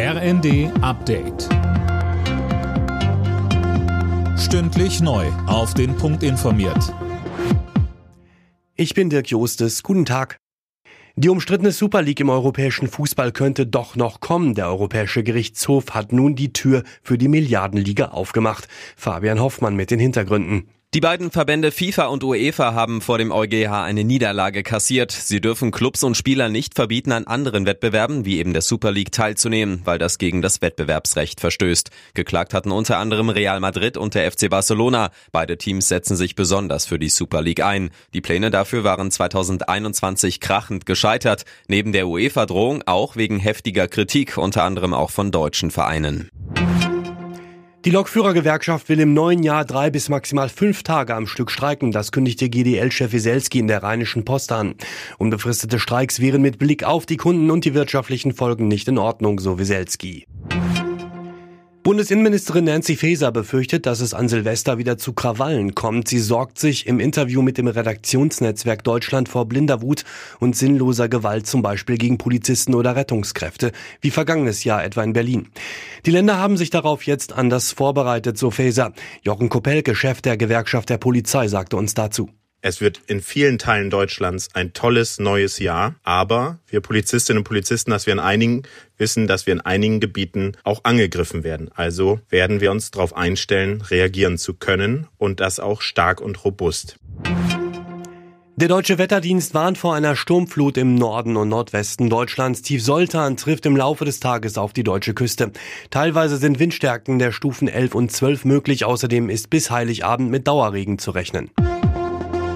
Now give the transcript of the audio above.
RND Update. Stündlich neu. Auf den Punkt informiert. Ich bin Dirk Jostes. Guten Tag. Die umstrittene Super League im europäischen Fußball könnte doch noch kommen. Der Europäische Gerichtshof hat nun die Tür für die Milliardenliga aufgemacht. Fabian Hoffmann mit den Hintergründen. Die beiden Verbände FIFA und UEFA haben vor dem EuGH eine Niederlage kassiert. Sie dürfen Clubs und Spieler nicht verbieten, an anderen Wettbewerben wie eben der Super League teilzunehmen, weil das gegen das Wettbewerbsrecht verstößt. Geklagt hatten unter anderem Real Madrid und der FC Barcelona. Beide Teams setzen sich besonders für die Super League ein. Die Pläne dafür waren 2021 krachend gescheitert. Neben der UEFA-Drohung auch wegen heftiger Kritik, unter anderem auch von deutschen Vereinen. Die Lokführergewerkschaft will im neuen Jahr drei bis maximal fünf Tage am Stück streiken. Das kündigte GDL-Chef Wieselski in der Rheinischen Post an. Unbefristete Streiks wären mit Blick auf die Kunden und die wirtschaftlichen Folgen nicht in Ordnung, so Wieselski. Bundesinnenministerin Nancy Faeser befürchtet, dass es an Silvester wieder zu Krawallen kommt. Sie sorgt sich im Interview mit dem Redaktionsnetzwerk Deutschland vor blinder Wut und sinnloser Gewalt, zum Beispiel gegen Polizisten oder Rettungskräfte, wie vergangenes Jahr etwa in Berlin. Die Länder haben sich darauf jetzt anders vorbereitet, so Faeser. Jochen Kopelke, Chef der Gewerkschaft der Polizei, sagte uns dazu. Es wird in vielen Teilen Deutschlands ein tolles neues Jahr, aber wir Polizistinnen und Polizisten, dass wir in einigen wissen, dass wir in einigen Gebieten auch angegriffen werden. Also werden wir uns darauf einstellen, reagieren zu können und das auch stark und robust. Der deutsche Wetterdienst warnt vor einer Sturmflut im Norden und Nordwesten Deutschlands. Tief Soltan trifft im Laufe des Tages auf die deutsche Küste. Teilweise sind Windstärken der Stufen 11 und 12 möglich. Außerdem ist bis Heiligabend mit Dauerregen zu rechnen.